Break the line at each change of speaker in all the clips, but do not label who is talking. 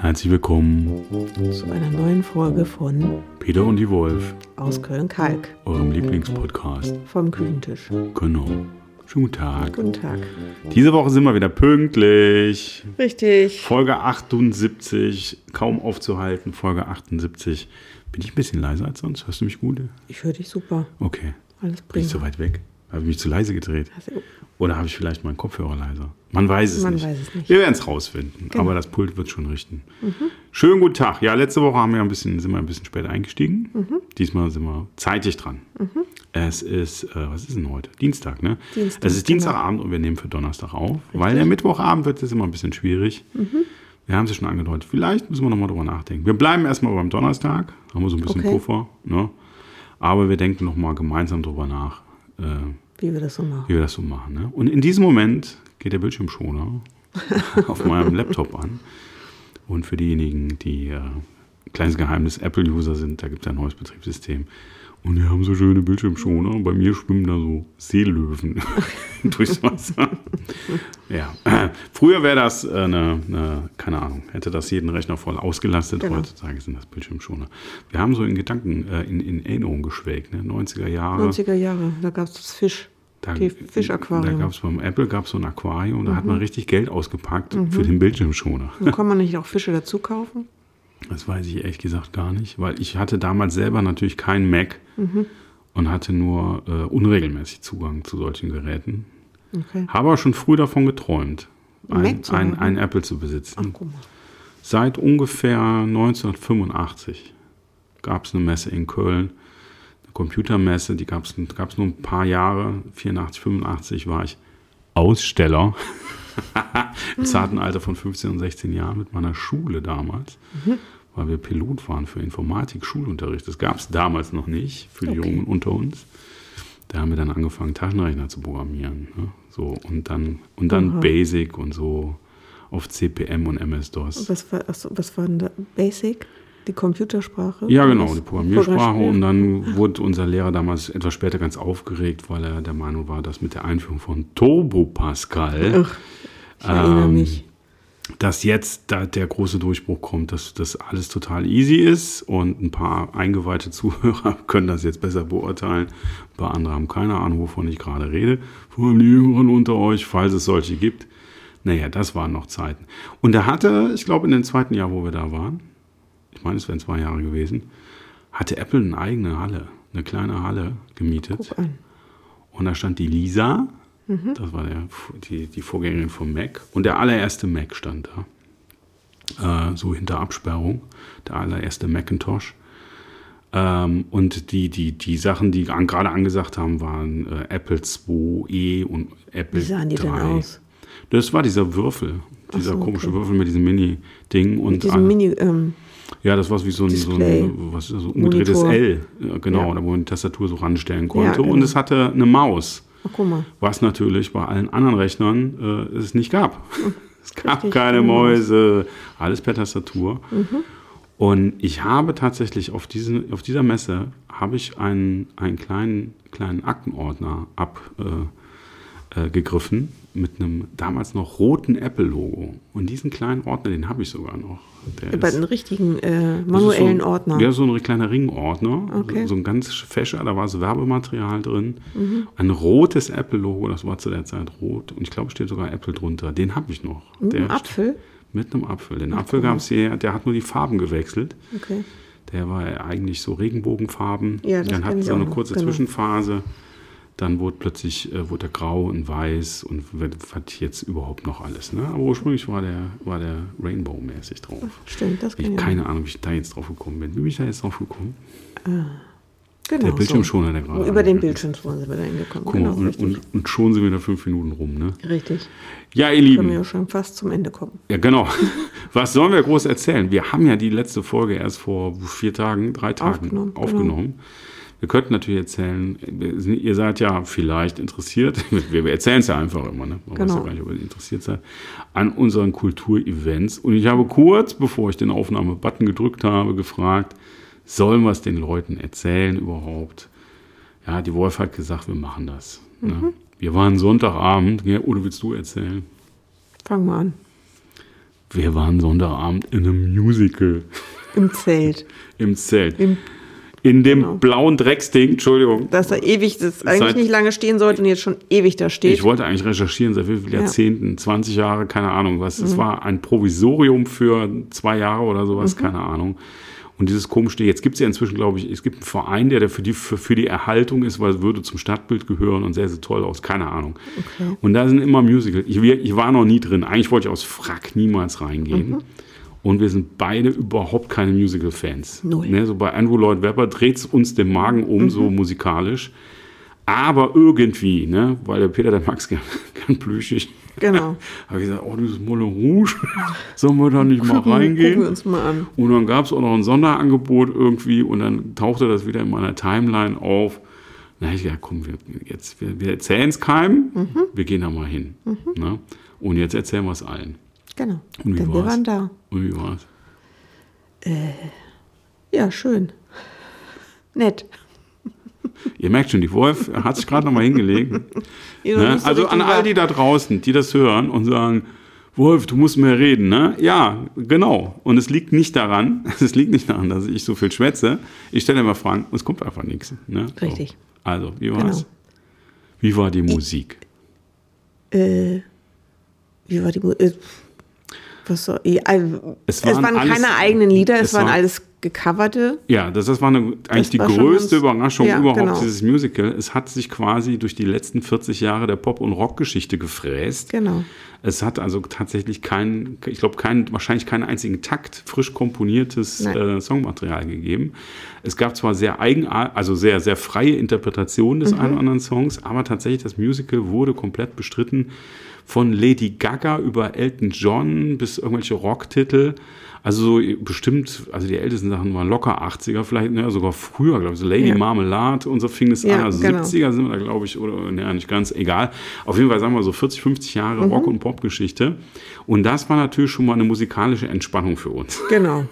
Herzlich willkommen
zu einer neuen Folge von
Peter und die Wolf
aus Köln-Kalk,
eurem Lieblingspodcast.
vom Küchentisch.
Genau. Guten Tag.
Guten Tag.
Diese Woche sind wir wieder pünktlich.
Richtig.
Folge 78, kaum aufzuhalten. Folge 78. Bin ich ein bisschen leiser als sonst? Hörst du mich gut?
Ich höre dich super.
Okay.
Alles
Bin ich
prima.
zu weit weg? Habe ich mich zu leise gedreht? Oder habe ich vielleicht meinen Kopfhörer leiser? Man weiß es
Man
nicht.
weiß es nicht.
Wir werden es rausfinden.
Genau.
Aber das Pult wird schon richten. Schönen guten Tag. Ja, letzte Woche haben wir ein bisschen, sind wir ein bisschen später eingestiegen.
Mhm.
Diesmal sind wir zeitig dran. Es ist, äh, was ist denn heute? Dienstag, ne?
Dienstag,
es ist
genau.
Dienstagabend und wir nehmen für Donnerstag auf. Weil der Mittwochabend wird es immer ein bisschen schwierig.
Mhm.
Wir haben es ja schon angedeutet. Vielleicht müssen wir nochmal drüber nachdenken. Wir bleiben erstmal beim Donnerstag. Haben wir so ein bisschen
Okay.
Puffer. Ne? Aber wir denken nochmal gemeinsam drüber nach. Äh,
wie wir das so machen.
wie wir das so machen. Ne? Und in diesem Moment geht der Bildschirmschoner auf meinem Laptop an. Und für diejenigen, die äh, kleines Geheimnis Apple-User sind, da gibt es ein neues Betriebssystem. Und die haben so schöne Bildschirmschoner. Bei mir schwimmen da so Seelöwen durchs Wasser. ja. Früher wäre das äh, eine, eine, keine Ahnung, hätte das jeden Rechner voll ausgelastet.
Genau.
Heutzutage sind das Bildschirmschoner. Wir haben so in Gedanken, äh, in, in Erinnerung geschwelgt, ne? 90er Jahre.
90er Jahre, da gab es das Fisch.
Da,
Die
Da
Fischaquarium.
gab es beim Apple gab's so ein Aquarium, da hat
Mhm.
man richtig Geld ausgepackt für den Bildschirmschoner.
Und kann man nicht auch Fische dazu kaufen?
Das weiß ich ehrlich gesagt gar nicht, weil ich hatte damals selber natürlich keinen Mac
Mhm.
und hatte nur äh, unregelmäßig Zugang zu solchen Geräten.
Okay.
Habe aber schon früh davon geträumt,
Ein
ein, ein, Apple zu
Ach,
besitzen.
mal.
Seit ungefähr 1985 gab es eine Messe in Köln, Computermesse, die gab es nur ein paar Jahre, 84, 85 war ich Aussteller im zarten Alter von 15 und 16 Jahren mit meiner Schule damals, weil wir Pilot waren für Informatik, Schulunterricht. Das gab es damals noch nicht für die
Okay.
Jungen unter uns. Da haben wir dann angefangen, Taschenrechner zu programmieren. Ne? So, und dann, und dann
Aha.
Basic und so auf CPM und MS-DOS.
Was war, achso, was war denn da? Basic? Die Computersprache?
Ja, genau, die Programmiersprache.
Programmier-
Und dann wurde unser Lehrer damals etwas später ganz aufgeregt, weil er der Meinung war, dass mit der Einführung von Turbo Pascal,
Ach,
Ähm, dass jetzt da der große Durchbruch kommt, dass das alles total easy ist und ein paar eingeweihte Zuhörer können das jetzt besser beurteilen. Ein paar andere haben keine Ahnung, wovon ich gerade rede. Vor allem die Jüngeren unter euch, falls es solche gibt. Naja, das waren noch Zeiten. Und er hatte, ich glaube, in dem zweiten Jahr, wo wir da waren, ich meine, es wären zwei Jahre gewesen, hatte Apple eine eigene Halle, eine kleine Halle gemietet. Und da stand die Lisa, das war der, die, die Vorgängerin vom Mac. Und der allererste Mac stand da. Äh, so hinter Absperrung. Der allererste Macintosh. Ähm, und die, die, die Sachen, die an, gerade angesagt haben, waren äh, Apple IIe und Apple
Wie sahen die denn
3.
aus?
Das war dieser Würfel, dieser
so,
komische
okay.
Würfel mit diesem Mini-Ding. Und
Mit diesem
an-
Mini, ähm,
ja, das war wie so ein, so ein was so ein umgedrehtes. L. Ja, genau,
Ja.
da wo man die Tastatur so ranstellen konnte.
genau.
Und es hatte eine Maus.
mal.
Was natürlich bei allen anderen Rechnern äh, es nicht gab. Es gab
Richtig,
keine
Maus.
Mäuse, alles per Tastatur. Und ich habe tatsächlich auf, diesen, auf dieser Messe habe ich einen, einen kleinen, kleinen Aktenordner abgegriffen äh, gegriffen mit einem damals noch roten Apple-Logo. Und diesen kleinen Ordner, den habe ich sogar noch. Ist-
den richtigen äh, manuellen
so,
Ordner.
Ja, so ein kleiner Ringordner.
Okay.
So, ein ganz fescher, da war so Werbematerial drin.
Mhm.
Ein rotes Apple-Logo, das war zu der Zeit rot. Und ich glaube, steht sogar Apple drunter. Den habe ich noch.
Mit
Der
einem Apfel?
Mit einem Apfel. Den Apfel gab es hier, der hat nur die Farben gewechselt.
Okay.
Der war eigentlich so Regenbogenfarben.
Ja, das
Dann
kenn
hat
ich
so eine kurze
genau.
Zwischenphase. Dann wurde plötzlich äh, wurde der grau und weiß und was jetzt überhaupt noch alles. Ne? Aber ursprünglich war der, war der Rainbow-mäßig drauf.
Stimmt, das
Ich keine Ahnung, wie ich da jetzt drauf gekommen bin. Wie bin ich da jetzt drauf gekommen?
Genau,
Der Bildschirmschoner, der
so.
gerade.
Über den. Bildschirmschoner sind wir da hingekommen.
Guck mal,
Genau,
und, und, und schon sind wir da fünf Minuten rum, ne?
richtig.
Ja, ihr
Können
Lieben.
wir ja schon fast zum Ende kommen.
Ja, genau. Was sollen wir groß erzählen? Wir haben ja die letzte Folge erst vor vier Tagen, drei Tagen
Aufgenommen, genau.
Wir könnten natürlich erzählen, ihr seid ja vielleicht interessiert, wir erzählen es ja einfach immer, ne? man genau. weiß ja
Genau.
gar nicht, ob ihr interessiert seid, an unseren Kulturevents. Und ich habe kurz, bevor ich den Aufnahmebutton gedrückt habe, gefragt, sollen wir es den Leuten erzählen überhaupt? Ja, die Wolf hat gesagt, wir machen das. Ne? Wir waren Sonntagabend, ja, oder willst du erzählen?
Fang mal an.
Wir waren Sonntagabend in einem Musical
Im Zelt.
im Zelt.
Im,
In dem
Genau.
blauen Drecksding, Entschuldigung.
dass er ewig, das eigentlich
Seit-
nicht lange stehen sollte und jetzt schon ewig da steht.
Ich wollte eigentlich recherchieren, seit wie vielen
Ja. Mhm.
Jahrzehnten, 20 Jahre, keine Ahnung was. Es war ein Provisorium für zwei Jahre oder
Mhm.
sowas, keine Ahnung. Und dieses komische, jetzt gibt es ja inzwischen, glaube ich, es gibt einen Verein, der für die, für, für die Erhaltung ist, weil es würde zum Stadtbild gehören und sehr, sehr toll aus, keine Ahnung.
Okay.
Und da sind immer Musical. Ich, ich war noch nie drin. Eigentlich wollte ich aus Frack niemals reingehen.
Mhm.
Und wir sind beide überhaupt keine Musical-Fans.
Null.
Ne, so bei Andrew Lloyd Webber dreht es uns den Magen um, so
Mhm.
musikalisch. Aber irgendwie, ne, weil der Peter, der Max gern, gern plüschig,
Genau.
habe ich gesagt, oh, dieses Moulin Rouge, sollen wir da nicht mal
Gucken wir
reingehen?
uns mal an.
Und dann gab es auch noch ein Sonderangebot irgendwie und dann tauchte das wieder in meiner Timeline auf. Na, ich gesagt, komm, wir, jetzt, wir, wir erzählen es keinem,
Mhm.
wir gehen da mal hin. Ne? Und jetzt erzählen wir es allen.
Genau.
Und wie
Denn wir
war's?
waren da.
Und wie war's?
Ja, schön. Nett.
Ihr merkt schon, die Wolf hat sich gerade noch mal hingelegt. Ne? Also an all die da draußen, die das hören und sagen, Wolf, du musst mehr reden, ne? Ja, genau. Und es liegt nicht daran, es liegt nicht daran, dass ich so viel schwätze. Ich stelle immer Fragen und es kommt einfach nichts. Ne? So.
Richtig.
Also, wie war's?
Genau.
Wie war die Musik?
Äh, wie war die Mu äh, was ja, also,
Es
es
waren
waren,
alles-
keine eigenen Lieder, es,
es
waren
war-
alles gecoverte.
Ja, das, das war eine, eigentlich die
war
größte Überraschung
ja,
überhaupt,
genau.
dieses Musical. Es hat sich quasi durch die letzten 40 Jahre der Pop- und Rockgeschichte gefräst.
Genau.
Es hat also tatsächlich keinen, ich glaube, keinen, wahrscheinlich keinen einzigen Takt frisch komponiertes äh, Songmaterial gegeben. Es gab zwar sehr eigenart, also sehr, sehr freie Interpretationen
Mhm.
des einen oder anderen Songs, aber tatsächlich das Musical wurde komplett bestritten von Lady Gaga über Elton John bis irgendwelche Rocktitel. Also so bestimmt, also die ältesten Sachen waren locker 80er, vielleicht ne, sogar früher, glaube ich, so Lady
Ja.
Marmelade und so fing es
Ja,
an. Also
genau.
70er sind wir da, glaube ich, oder ne, nicht ganz, egal. Auf jeden Fall sagen wir so 40, 50 Jahre
Mhm.
Rock- und Popgeschichte. Und das war natürlich schon mal eine musikalische Entspannung für uns.
Genau.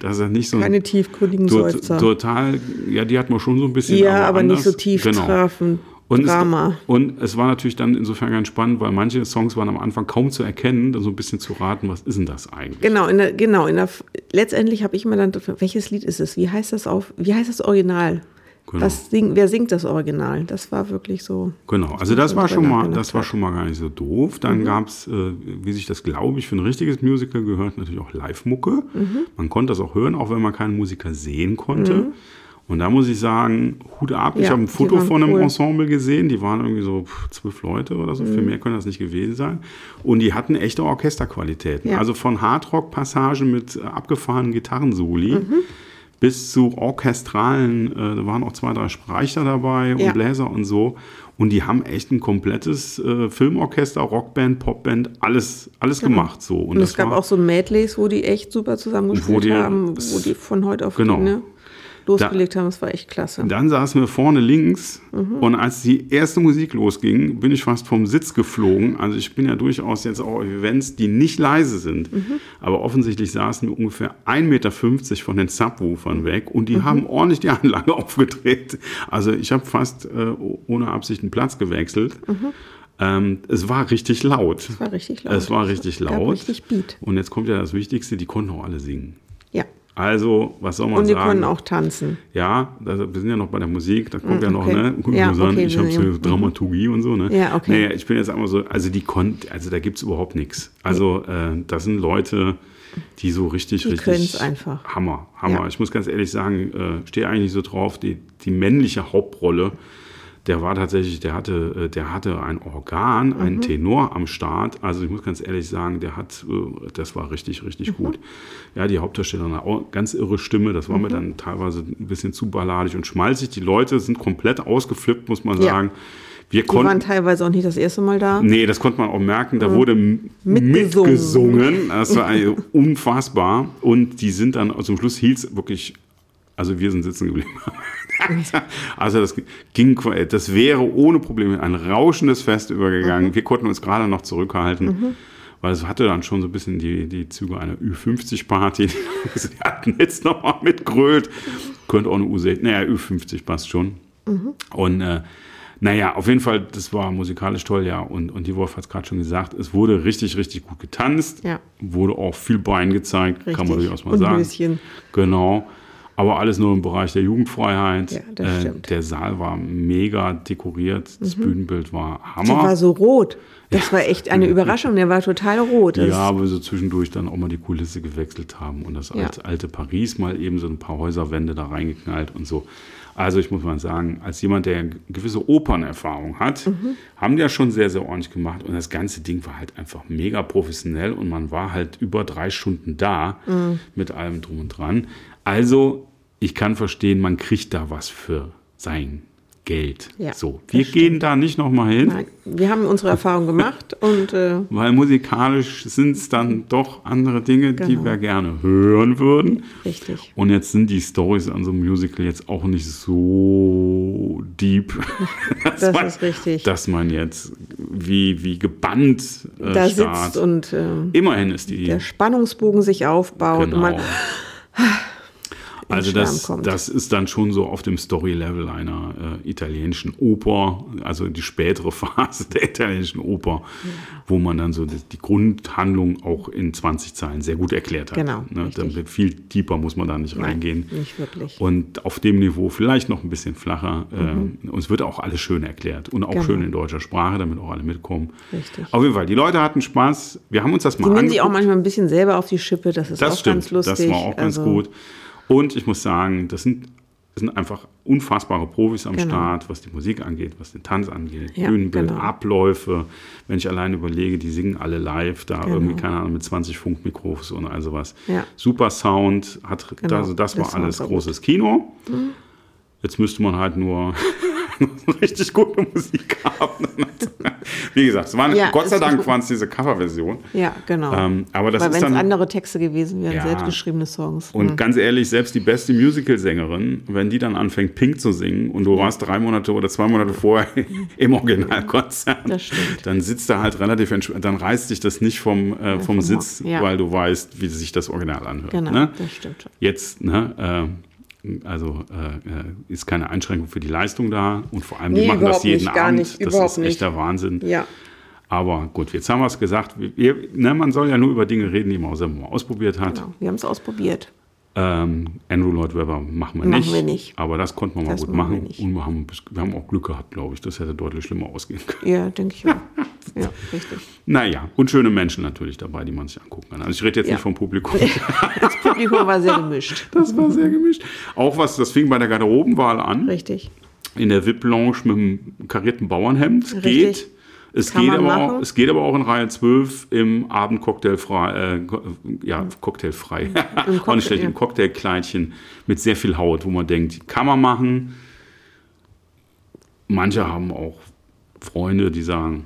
das ist nicht so ein
Keine tiefgründigen
to-
Seufzer.
total, ja, die hat man schon so ein bisschen.
ja, aber, nicht
anders.
so tief
Genau.
trafen.
Und es,
Drama.
und es war natürlich dann insofern ganz spannend, weil manche Songs waren am Anfang kaum zu erkennen, dann so ein bisschen zu raten, was ist denn das eigentlich?
Genau, in der, genau, in der, letztendlich habe ich mir dann, welches Lied ist es? Wie heißt das auf, wie heißt das Original?
Genau.
Was sing, wer singt das Original? Das war wirklich so.
Genau, also das war schon mal, das war schon mal gar nicht so doof. Dann gab's, äh, wie sich das, glaube ich, für ein richtiges Musical gehört, natürlich auch Live-Mucke. Man konnte das auch hören, auch wenn man keinen Musiker sehen konnte. Und da muss ich sagen, Hut ab. ich
Ja,
habe ein
die
Foto von einem
cool.
Ensemble gesehen. Die waren irgendwie so zwölf Leute oder so. Für mehr können das nicht gewesen sein. Und die hatten echte Orchesterqualitäten.
Ja.
Also von Hardrock-Passagen mit äh, abgefahrenen Gitarrensoli
Mhm.
bis zu orchestralen, äh, da waren auch zwei, drei Streicher dabei und
Ja.
Bläser und so. Und die haben echt ein komplettes äh, Filmorchester, Rockband, Popband, alles, alles gemacht so.
Und, es gab auch so Medleys, wo die echt super zusammengespielt
die-
haben, wo die von heute auf
Genau.
ne, losgelegt haben. Das war echt klasse.
Dann saßen wir vorne links
Mhm.
und als die erste Musik losging, bin ich fast vom Sitz geflogen. Also ich bin ja durchaus jetzt auch auf Events, die nicht leise sind.
Mhm.
Aber offensichtlich saßen wir ungefähr 1,50 Meter von den Subwoofern weg und
Mhm.
die haben ordentlich die Anlage aufgedreht. Also ich habe fast äh, ohne Absicht einen Platz gewechselt. Ähm, es war richtig laut.
Es Mhm. war richtig laut.
Es war richtig laut.
richtig Beat.
Und jetzt kommt ja das Wichtigste, die konnten auch alle singen. Also, was soll man
Und die
sagen?
konnten auch tanzen.
Ja, also wir sind ja noch bei der Musik, da kommt
Mm,
ja noch,
okay.
ne?
Ja,
sagen,
okay,
ich habe so
ja-
Dramaturgie und so, ne?
Ja, okay.
Naja, ich bin jetzt einmal so, also die konnten, also da gibt es überhaupt nichts. Also äh, das sind Leute, die so richtig,
Die
richtig.
einfach.
Hammer, Hammer.
Ja.
Ich muss ganz ehrlich sagen, äh, stehe eigentlich so drauf, die, die männliche Hauptrolle, der war tatsächlich, der hatte, äh, der hatte ein Organ,
Mhm.
einen Tenor am Start. Also ich muss ganz ehrlich sagen, der hat, äh, das war richtig, richtig
Mhm.
gut. Ja, die Hauptdarstellerin hat auch ganz irre Stimme. Das war mir dann teilweise ein bisschen zu balladig und schmalzig. Die Leute sind komplett ausgeflippt, muss man
Ja.
sagen. Wir
Die waren teilweise auch nicht das erste Mal da.
Nee, das konnte man auch merken. Da wurde m-
Mitgesungen.
mitgesungen. Das war unfassbar. Und die sind dann, zum Schluss hielt es wirklich Also wir sind sitzen geblieben. also das ging, das wäre ohne Probleme ein rauschendes Fest übergegangen. Wir konnten uns gerade noch zurückhalten. Weil es hatte dann schon so ein bisschen die, die Züge einer Ü50-Party. Sie hatten jetzt nochmal mitgrölt. Könnte auch eine U60, naja, Ü50 passt schon. Und äh, naja, auf jeden Fall, das war musikalisch toll, ja. Und, und die Wolf hat es gerade schon gesagt, es wurde richtig, richtig gut getanzt.
Ja.
Wurde auch viel Bein gezeigt, kann man
Richtig.
durchaus mal
Und
sagen.
Höschen.
Genau. Aber alles nur im Bereich der Jugendfreiheit.
Ja, das stimmt.
der Saal war mega dekoriert, das Bühnenbild war
Der
Hammer.
war so rot. Das war echt eine Überraschung. Der war total rot. Das
Ja, aber so zwischendurch dann auch mal die Kulisse gewechselt haben und das
Ja.
alte, Paris mal eben so ein paar Häuserwände da reingeknallt und so. Also ich muss mal sagen, als jemand, der eine gewisse Opernerfahrung hat,
Mhm.
haben die ja schon sehr, sehr ordentlich gemacht und das ganze Ding war halt einfach mega professionell und man war halt über drei Stunden da
Mhm.
mit allem drum und dran. Also ich kann verstehen, man kriegt da was für sein Geld.
Ja,
so, wir gehen da nicht nochmal hin.
Nein, wir haben unsere Erfahrung gemacht und äh,
Weil musikalisch sind es dann doch andere Dinge, die
Genau.
wir gerne hören würden.
richtig.
Und jetzt sind die Stories an so einem Musical jetzt auch nicht so deep, dass,
Das
man,
ist richtig.
dass man jetzt wie, wie gebannt äh,
Da sitzt und äh,
Immerhin ist die
der Spannungsbogen sich aufbaut und
genau.
man
Also das,
kommt.
das ist dann schon so auf dem Story-Level einer äh, italienischen Oper, also die spätere Phase der italienischen Oper, wo man dann so die, die Grundhandlung auch in 20 Zeilen sehr gut erklärt hat.
Genau,
Ne? viel tiefer muss man da nicht reingehen.
nicht wirklich.
Und auf dem Niveau vielleicht noch ein bisschen flacher. Äh, uns wird auch alles schön erklärt und auch
Mhm. Genau.
schön in deutscher Sprache, damit auch alle mitkommen.
Richtig.
Auf jeden Fall, die Leute hatten Spaß. Wir haben uns das mal
Die nehmen sich auch
angeguckt.
manchmal ein bisschen selber auf die Schippe. Das ist
Das
auch
stimmt,
ganz lustig.
das war auch ganz
Also,
gut. Und ich muss sagen, das sind, das sind einfach unfassbare Profis am
Genau.
Start, was die Musik angeht, was den Tanz angeht,
Ja,
Bühnenbild,
genau.
Abläufe. Wenn ich allein überlege, die singen alle live, da
Genau.
irgendwie, keine Ahnung, mit 20 Funkmikrofons und all sowas.
Ja.
Super Sound, hat,
Genau,
also das
der
war alles großes Kino. Jetzt müsste man halt nur richtig gute Musik haben. Wie gesagt, es waren,
Ja,
Gott sei Dank waren es diese Coverversion.
Ja, genau.
Ähm, aber das
Weil wenn es andere Texte gewesen wären,
Ja.
selbstgeschriebene Songs.
Und
hm.
ganz ehrlich, selbst die beste Musical-Sängerin, wenn die dann anfängt, Pink zu singen und du warst drei Monate oder zwei Monate vorher im Originalkonzert, dann sitzt da halt relativ entspannt, dann reißt dich das nicht vom, äh, vom
vom
Sitz,
ja.
weil du weißt, wie sich das Original anhört.
Genau,
Ne?
das stimmt.
Jetzt, ne, äh, also äh, äh, ist keine Einschränkung für die Leistung da und vor allem, die
Nee,
machen das jeden
nicht,
Abend.
nicht,
das ist
nicht.
echter Wahnsinn.
Ja,
Aber gut, jetzt haben wir es gesagt. Wir, ne, man soll ja nur über Dinge reden, die man selber mal ausprobiert hat.
genau. Wir haben es ausprobiert.
Ähm, Andrew Lloyd Webber machen wir
Machen
nicht.
wir nicht.
Aber das konnten wir mal
Das
gut
machen wir
machen. Und wir haben, wir haben auch Glück gehabt, glaube ich. Das hätte deutlich schlimmer ausgehen können.
Ja, denke ich auch. ja, richtig.
Naja, und schöne Menschen natürlich dabei, die man sich angucken kann. Also ich rede jetzt
Ja.
nicht vom Publikum.
Das Publikum war sehr gemischt.
Das war sehr gemischt. Auch was, das fing bei der Garderobenwahl an.
Richtig.
In der VIP-Lounge mit dem karierten Bauernhemd.
Richtig.
Geht. Es
Kann
geht, aber auch, es geht aber auch in Reihe 12 im Abend cocktailfrei, äh, ja, cocktailfrei. auch
Cocktail,
nicht schlecht,
ja.
im Cocktailkleidchen mit sehr viel Haut, wo man denkt, kann man machen. Manche haben auch Freunde, die sagen,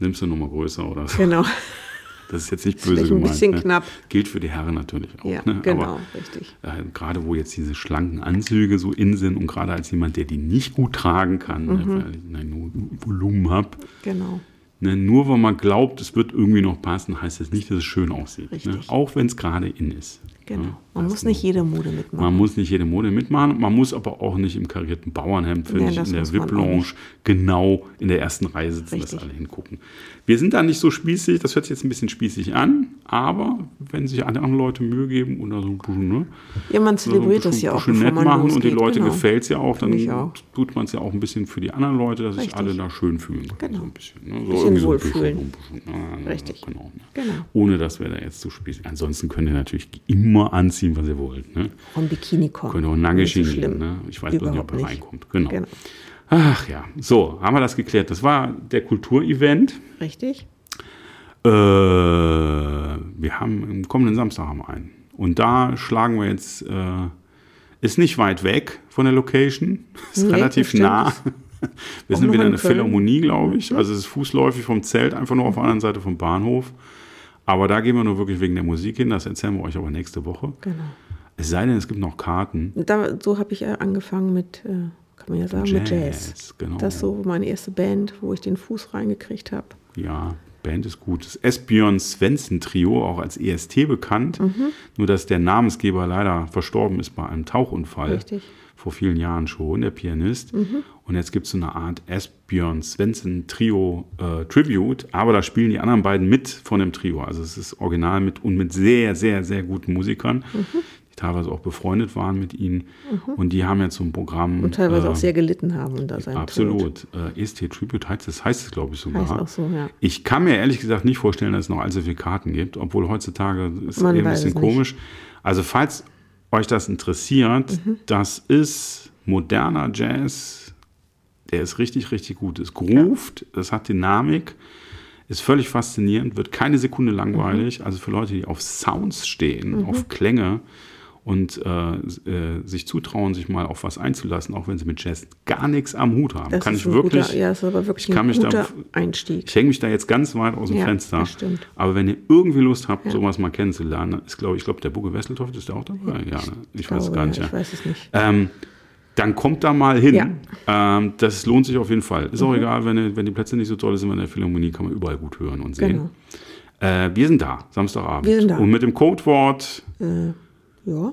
nimmst du nochmal größer oder so.
Genau.
Das ist jetzt nicht böse
vielleicht ein
gemeint.
bisschen
ne?
knapp.
Gilt für die Herren natürlich auch.
Ja,
ne?
genau,
Aber
richtig.
äh, gerade wo jetzt diese schlanken Anzüge so in sind und gerade als jemand, der die nicht gut tragen kann, ne,
Mhm.
weil ich ein Volumen habe,
Genau.
ne, nur weil man glaubt, es wird irgendwie noch passen, heißt das nicht, dass es schön aussieht. Ne? Auch wenn es gerade in ist.
Genau.
Ne?
Man
Das
muss nicht jede Mode
man
mitmachen.
muss nicht jede Mode mitmachen, man muss aber auch nicht im karierten Bauernhemd, finde
Nee,
ich,
das
in der
man
VIP-Lounge genau in der ersten Reihe sitzen, dass
Richtig.
alle hingucken. Wir sind da nicht so spießig, das hört sich jetzt ein bisschen spießig an, aber wenn sich andere Leute Mühe geben oder so ne?
Ja, man
so
zelebriert das
bisschen-
ja auch,
bisschen
bevor
nett
man
machen
losgeht.
und die Leute
genau.
gefällt es ja auch, dann
auch.
tut man es ja auch ein bisschen für die anderen Leute, dass sich
Richtig.
alle da schön fühlen.
Genau.
So ein bisschen, ne? so
Bisschen
irgendwie so ein
wohlfühlen.
so ein bisschen, ah,
Richtig.
Genau, ne?
Genau.
Ohne dass wir da jetzt zu spießig Ansonsten könnt ihr natürlich immer anziehen, was ihr wollt. Ne?
Auch ein Bikini kommen.
Könnt auch nackig
Nicht so.
Ne? Ich weiß bloß nicht, ob
Überhaupt
er reinkommt. Genau.
Genau.
Ach ja, so, haben wir das geklärt. Das war der Kulturevent.
Richtig?
Äh, wir haben im kommenden Samstag haben wir einen. Und da schlagen wir jetzt, äh, ist nicht weit weg von der Location, ist
Nee,
relativ nah. Wir
Auch
sind wieder
in
der. Philharmonie, glaube ich. Also es ist fußläufig vom Zelt, einfach nur auf der anderen Seite vom Bahnhof. Aber da gehen wir nur wirklich wegen der Musik hin. Das erzählen wir euch aber nächste Woche.
Genau.
Es sei denn, es gibt noch Karten.
Da, so habe ich äh, angefangen mit, äh, kann man ja sagen, mit Jazz.
genau.
Das ist so meine erste Band, wo ich den Fuß reingekriegt habe.
Ja, Band ist gut. Das Esbjörn Svensson Trio, auch als EST bekannt.
Mhm.
Nur, dass der Namensgeber leider verstorben ist bei einem Tauchunfall.
Richtig.
Vor vielen Jahren schon, der Pianist. Und jetzt gibt es so eine Art Esbjörn Svensson Trio äh, Tribute. Aber da spielen die anderen beiden mit von dem Trio. Also es ist original mit und mit sehr, sehr, sehr guten Musikern, die teilweise auch befreundet waren mit ihnen. Und die haben jetzt so ein Programm.
Und teilweise
äh,
auch sehr gelitten haben unter seinem Tod.
Absolut. Äh, EST Tribute heißt es, heißt es glaube ich, sogar.
Heißt auch so, ja.
Ich kann mir ehrlich gesagt nicht vorstellen, dass es noch allzu viele Karten gibt, obwohl heutzutage ist es
Man
ein bisschen komisch. Also falls euch das interessiert,
Mhm.
das ist moderner Jazz, der ist richtig, richtig gut. Es groovt, das hat Dynamik, ist völlig faszinierend, wird keine Sekunde langweilig.
Mhm.
Also für Leute, die auf Sounds stehen, auf Klänge und äh, äh, sich zutrauen, sich mal auf was einzulassen, auch wenn sie mit Jazz gar nichts am Hut haben.
Das
kann
ist
ich
ein
wirklich.
Guter, ja, das ist aber wirklich
ich kann
ein
mich da-
guter Einstieg.
Ich hänge mich da jetzt ganz weit aus dem
Ja,
Fenster.
das stimmt.
Aber wenn ihr irgendwie Lust habt, sowas mal kennenzulernen, ist, glaube ich, glaube, der Bugge Wesseltoft ist der auch dabei. Ja, ne? ich weiß es
glaube,
gar nicht.
ja,
Ja.
Ich weiß es nicht.
Ähm, dann kommt da mal hin.
Ja. Mhm.
Ähm, das lohnt sich auf jeden Fall. Ist auch egal, wenn, die- wenn die Plätze nicht so toll sind, in der Philharmonie kann man überall gut hören und sehen.
Genau.
Äh, wir sind da, Samstagabend.
Wir sind da.
Und mit dem Codewort
Ja.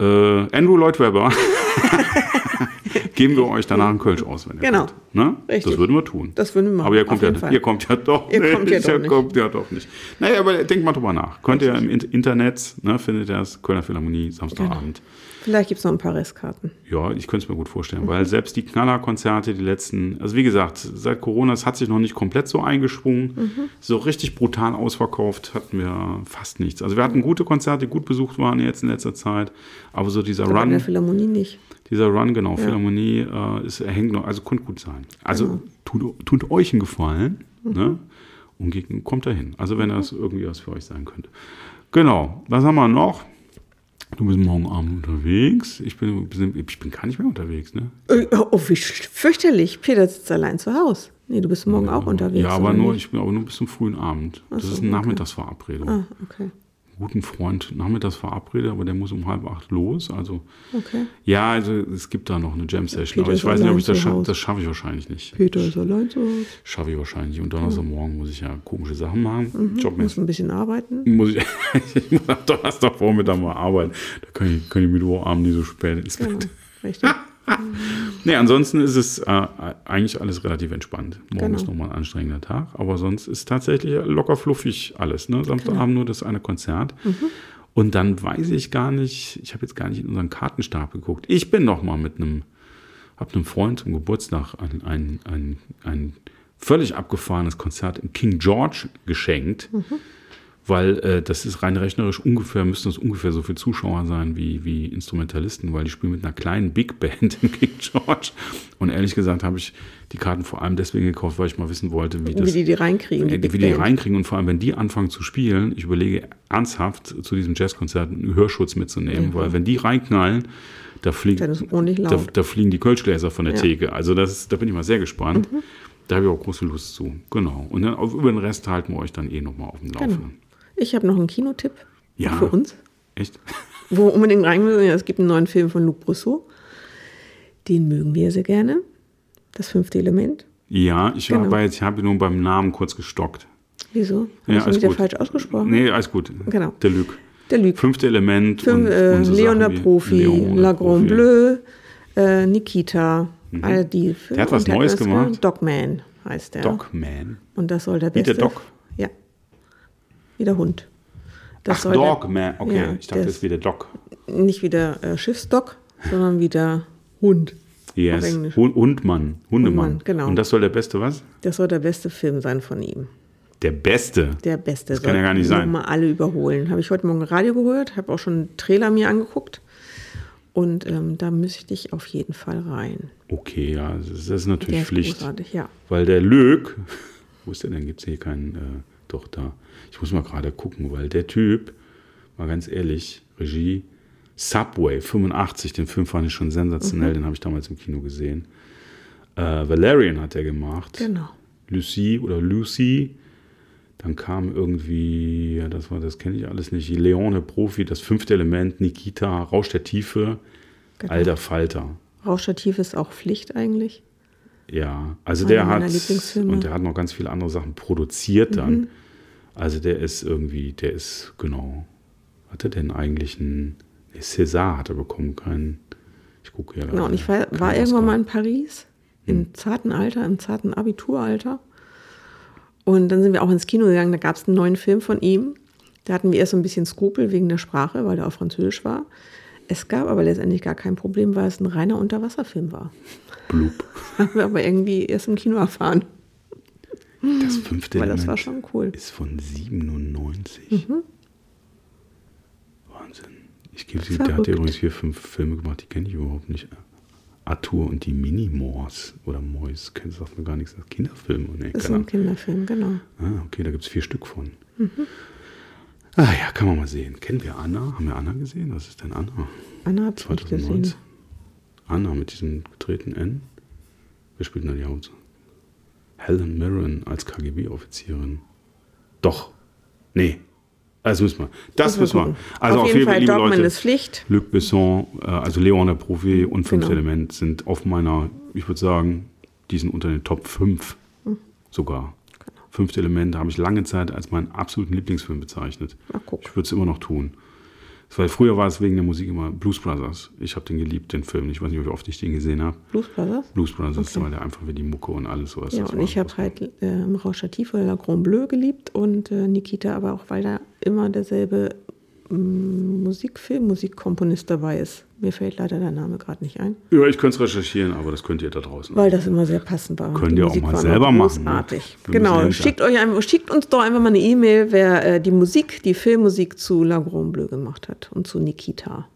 äh, Andrew Lloyd Webber geben wir euch danach einen Kölsch aus, wenn ihr
Genau.
kommt. Ne?
Richtig.
Das würden wir tun.
Das würden wir machen,
Aber ihr kommt, ja, ihr kommt ja doch
Ihr kommt ja
nicht.
doch
Ihr
nicht.
kommt ja doch nicht. Naja, aber denkt mal drüber nach. Könnt ihr im In- Internet, ne, findet ihr das, Kölner Philharmonie, Samstagabend.
Vielleicht gibt es noch ein paar Restkarten.
Ja, ich könnte es mir gut vorstellen, weil selbst die Knallerkonzerte, die letzten, also wie gesagt, seit Corona, es hat sich noch nicht komplett so eingeschwungen. So richtig brutal ausverkauft hatten wir fast nichts. Also wir hatten gute Konzerte, die gut besucht waren jetzt in letzter Zeit, aber so dieser
Aber in der
Run,
Philharmonie nicht.
dieser Run, genau, Philharmonie, äh, ist, hängt noch, also könnte gut sein. Also tut, tut euch einen Gefallen, ne? Und kommt dahin. Also wenn das irgendwie was für euch sein könnte. Genau, was haben wir noch? Du bist morgen Abend unterwegs. Ich bin, ich bin gar nicht mehr unterwegs, ne?
Äh, Oh, wie fürchterlich. Peter sitzt allein zu Hause. Nee, du bist morgen auch unterwegs.
Ja, aber nur,
nicht?
ich bin aber nur bis zum frühen Abend. Das
so,
ist eine
okay.
Nachmittagsverabredung.
Ah, okay.
Guten Freund nachmittags verabredet, aber der muss um halb acht los. Also
Okay.
ja, also es gibt da noch eine Jam Session,
Peter
aber ich weiß nicht, ob ich das schaffe. Das schaffe ich wahrscheinlich nicht.
Peter ist allein zu Hause.
Schaffe ich wahrscheinlich. Und Donnerstagmorgen muss ich ja komische Sachen machen.
Mhm. Muss
Jobmäßig
ein bisschen arbeiten.
muss ich, ich muss am Donnerstagvormittag mal arbeiten. Da kann ich, kann ich Mittwochabend nicht so spät ins Bett.
Genau. Richtig.
Nee, ansonsten ist es äh, eigentlich alles relativ entspannt. Morgen
Genau.
ist nochmal ein anstrengender Tag, aber sonst ist tatsächlich locker fluffig alles. Ne? Samstagabend nur das eine Konzert. Und dann weiß ich gar nicht, ich habe jetzt gar nicht in unseren Kartenstab geguckt. Ich bin noch mal mit einem, habe einem Freund zum Geburtstag ein, ein, ein, ein völlig abgefahrenes Konzert im King George geschenkt. Weil äh, das ist rein rechnerisch ungefähr, müssten es ungefähr so viele Zuschauer sein wie, wie Instrumentalisten, weil die spielen mit einer kleinen Big Band im King George. Und ehrlich gesagt habe ich die Karten vor allem deswegen gekauft, weil ich mal wissen wollte, wie das
Wie die die reinkriegen.
äh,
Big
wie die
Band.
reinkriegen und vor allem, wenn die anfangen zu spielen, ich überlege ernsthaft zu diesem Jazzkonzert einen Hörschutz mitzunehmen, weil wenn die reinknallen, da,
ordentlich
da, da fliegen die Kölschgläser von der
Ja. Mhm.
Theke. Also das, ist- da bin ich mal sehr gespannt. Da habe ich auch große Lust zu. Genau. Und dann auf, über den Rest halten wir euch dann eh nochmal auf dem Laufenden.
Ich habe noch einen Kinotipp
Ja.
für uns,
Echt?
wo unbedingt rein müssen. Ja, es gibt einen neuen Film von Luc Brusseau. Den mögen wir sehr gerne. Das fünfte Element.
Ja, ich,
Genau.
ich habe nur beim Namen kurz gestockt.
Wieso? Hast
Ja, alles
wieder
gut.
falsch ausgesprochen?
Nee, alles gut.
Genau.
Der Lüg.
Der Lüg.
Fünfte Element.
Fünf, äh,
so
Leon der
wie
Profi,
Leon
La Grande. Bleu, äh, Nikita, all die Filme.
Mhm. Der hat was Neues gemacht.
Dogman heißt der.
Dogman.
Und das soll der
Wie
beste.
der Dog?
Wie der Hund. Das
Ach,
der-
Dogman. Okay,
Ja,
ich dachte,
das-
ist wie der Dog.
Nicht wie der äh, Schiffsdock, sondern wie der Hund.
Yes. Hund, Hundmann. Hundemann.
Hundmann, genau.
Und das soll der beste was?
Das soll der beste Film sein von ihm.
Der beste.
Der beste.
Das kann ja gar nicht sein.
Mal alle überholen. Habe ich heute Morgen Radio gehört, habe auch schon einen Trailer mir angeguckt. Und ähm, da müsste ich auf jeden Fall rein.
Okay, ja, das ist, ist natürlich
Der ist
Pflicht.
großartig, ja.
Weil der Lüg, wo ist der denn? Gibt es hier keinen, äh, doch da. Ich muss mal gerade gucken, weil der Typ, mal ganz ehrlich, Regie, Subway 85, den Film fand ich schon
Mhm.
sensationell, den habe ich damals im Kino gesehen. Äh, Valerian hat er gemacht.
Genau.
Lucy oder Lucy, Dann kam irgendwie, ja, das war, das kenne ich alles nicht, Leone Profi, das fünfte Element, Nikita, Rausch der Tiefe,
Genau.
Alter Falter.
Rauschstativ ist auch Pflicht eigentlich.
Ja, also
Einer
der hat und der hat noch ganz viele andere Sachen produziert dann. Also der ist irgendwie, der ist genau. Hat er denn eigentlich einen nee, César hat er bekommen, keinen. Ich gucke ja.
Genau, und ich war, war irgendwann mal in Paris, im zarten Alter, im zarten Abituralter. Und dann sind wir auch ins Kino gegangen, da gab es einen neuen Film von ihm. Da hatten wir erst so ein bisschen Skrupel wegen der Sprache, weil der auf Französisch war. Es gab aber letztendlich gar kein Problem, weil es ein reiner Unterwasserfilm war.
Blub.
Haben wir aber irgendwie erst im Kino erfahren,
Das fünfte
weil das
Element
war schon cool.
ist von 97. Wahnsinn. Ich gebe sie, der hat ja übrigens vier, fünf Filme gemacht, die kenne ich überhaupt nicht. Arthur und die Minimoors oder Mois, kennt sagt mir gar nichts. Das Kinderfilm. Nee,
Das ist ein Kinderfilm, genau.
Ah, okay, da gibt es vier Stück von. Ah ja, kann man mal sehen. Kennen wir Anna? Haben wir Anna gesehen? Was ist denn Anna?
Anna habe ich nicht
2019.
gesehen.
Anna mit diesem gedrehten N. Wer spielt denn da die Haupt? Helen Mirren als KGB-Offizierin. Doch. Nee. Also müssen wir. Das müssen wir. Also
auf jeden Fall,
liebe
Dogman
Leute,
ist Pflicht.
Luc Besson, äh, also Leon der Profi und Fünfte
Genau.
Element sind auf meiner, ich würde sagen, die sind unter den Top 5
Hm.
sogar.
Genau.
Fünfte Element habe ich lange Zeit als meinen absoluten Lieblingsfilm bezeichnet. Ich würde es immer noch tun. Weil früher war es wegen der Musik immer Blues Brothers. Ich habe den geliebt, den Film. Ich weiß nicht, wie oft ich den gesehen habe.
Blues Brothers?
Blues Brothers,
Okay.
weil der einfach wie die Mucke und alles sowas.
Ja, und ich habe halt äh, im Rauschstativ oder La Grand Bleu geliebt und äh, Nikita aber auch, weil da immer derselbe mm, Musikfilm, Musikkomponist dabei ist. Mir fällt leider der Name gerade nicht ein,
Ja, ich könnte es recherchieren, aber das könnt ihr da draußen.
weil das immer sehr passend war.
Könnt ihr auch mal selber machen, ne?
Großartig.
Müssen
Genau, schickt, euch einfach, schickt uns doch einfach mal eine E-Mail, wer äh, die Musik, die Filmmusik zu La Grand Bleu gemacht hat und zu Nikita.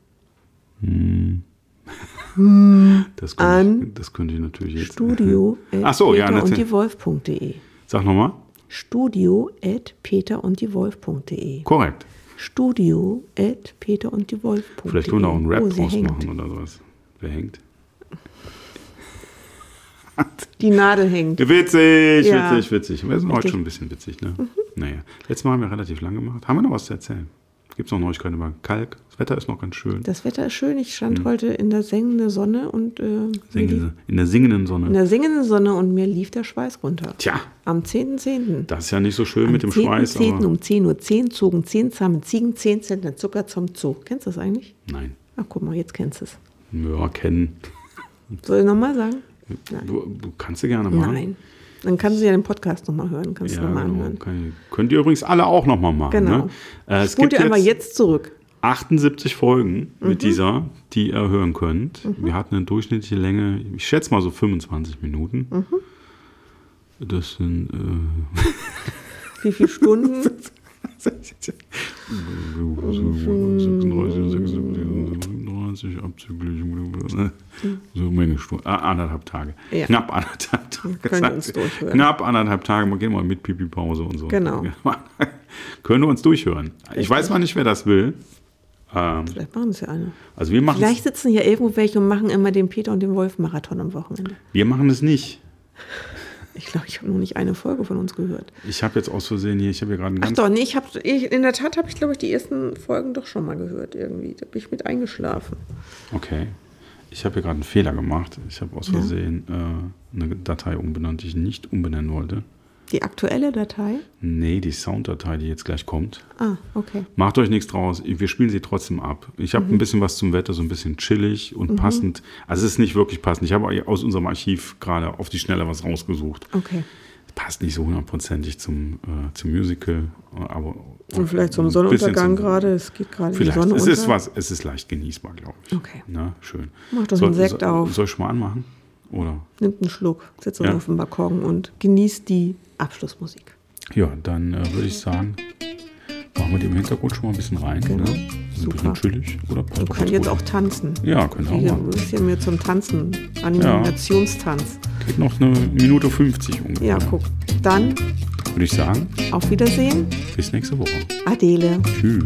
Das könnte,
An
ich, das könnte ich natürlich jetzt.
Studio
Ach so, ja,
peter und die Wolf.de.
Sag nochmal.
Studio at peter und die Wolf.de.
Korrekt.
Studio at peter und die Wolf.de.
Vielleicht können wir auch einen Rap
Oh,
draus
hängt.
machen oder sowas. Wer hängt?
Die Nadel hängt.
Witzig,
Ja.
witzig, witzig. Wir sind heute schon ein bisschen witzig, ne? Naja. Letztes Mal haben wir relativ lang gemacht. Haben wir noch was zu erzählen? Gibt es noch Neuigkeiten über Kalk? Das Wetter ist noch ganz schön.
Das Wetter ist schön. Ich stand heute in der sengenden Sonne und äh,
Singende, in der singenden Sonne.
in der singenden Sonne und mir lief der Schweiß runter.
Tja,
Am 10.10.
das ist ja nicht so schön
Am
mit dem Schweiß.
10.10.
Aber
um 10.10 Uhr zogen 10 zahme Ziegen 10 Zentner Zucker zum Zoo. Kennst du das eigentlich?
Nein.
Ach, guck mal, jetzt kennst du es.
Ja, kennen.
Soll ich nochmal sagen? Nein.
Du, kannst du gerne machen.
Nein. Dann kannst du ja den Podcast nochmal hören. Kannst
Ja,
du nochmal
genau.
anhören.
Könnt ihr übrigens alle auch nochmal machen.
Genau.
Ne? Äh, es
Spult
gibt
ihr einmal
jetzt
jetzt zurück.
78 Folgen
Mhm.
mit dieser, die ihr hören könnt. Wir hatten eine durchschnittliche Länge, ich schätze mal so 25 Minuten.
Mhm.
Das sind äh,
Wie viele Stunden?
36, abzüglich Stunden, ah, anderthalb Tage.
Ja.
Knapp anderthalb Tage.
Können wir uns durchhören.
Knapp anderthalb Tage, wir gehen mal mit Pipi-Pause und so.
Genau.
Können wir uns durchhören. Ich weiß mal nicht, wer das will. Ähm,
Vielleicht machen es ja eine.
also wir machen
Vielleicht sitzen hier irgendwo welche und machen immer den Peter und den Wolf-Marathon am Wochenende.
wir machen es nicht.
Ich glaube, ich habe noch nicht eine Folge von uns gehört.
Ich habe jetzt aus Versehen hier, ich habe hier gerade einen
Ach doch, nee, ich habe, in der Tat habe ich, glaube ich, die ersten Folgen doch schon mal gehört irgendwie. Da bin ich mit eingeschlafen.
Okay. Ich habe hier gerade einen Fehler gemacht. Ich habe aus Versehen äh, eine Datei umbenannt, die ich nicht umbenennen wollte.
Die aktuelle Datei?
Nee, die Sounddatei, die jetzt gleich kommt.
Ah, okay.
Macht euch nichts draus. Wir spielen sie trotzdem ab. Ich habe ein bisschen was zum Wetter, so ein bisschen chillig und passend. Also es ist nicht wirklich passend. Ich habe aus unserem Archiv gerade auf die Schnelle was rausgesucht.
Okay.
Passt nicht so hundertprozentig zum, äh, zum Musical, aber
Und vielleicht zum Sonnenuntergang gerade. Es geht gerade die
Vielleicht.
Sonne
Es
unter.
ist was, es ist leicht genießbar, glaube ich.
Okay.
Na, schön.
Mach doch einen Sekt
soll,
auf.
Soll ich schon mal anmachen? Oder?
Nimmt einen Schluck, sitzt
Ja.
auf dem Balkon und genießt die Abschlussmusik.
Ja, dann äh, würde ich sagen, machen wir die im Hintergrund schon mal ein bisschen rein.
Genau.
Ne? Ein
Super.
bisschen chillig. Oder passt
Wir können jetzt
gut.
auch tanzen.
Ja, können auch
ein
machen.
bisschen mehr zum Tanzen. Animationstanz.
Geht noch eine Minute 50 ungefähr.
Ja, guck. Dann
Würde ich sagen,
auf Wiedersehen.
bis nächste Woche.
Adele.
Tschüss.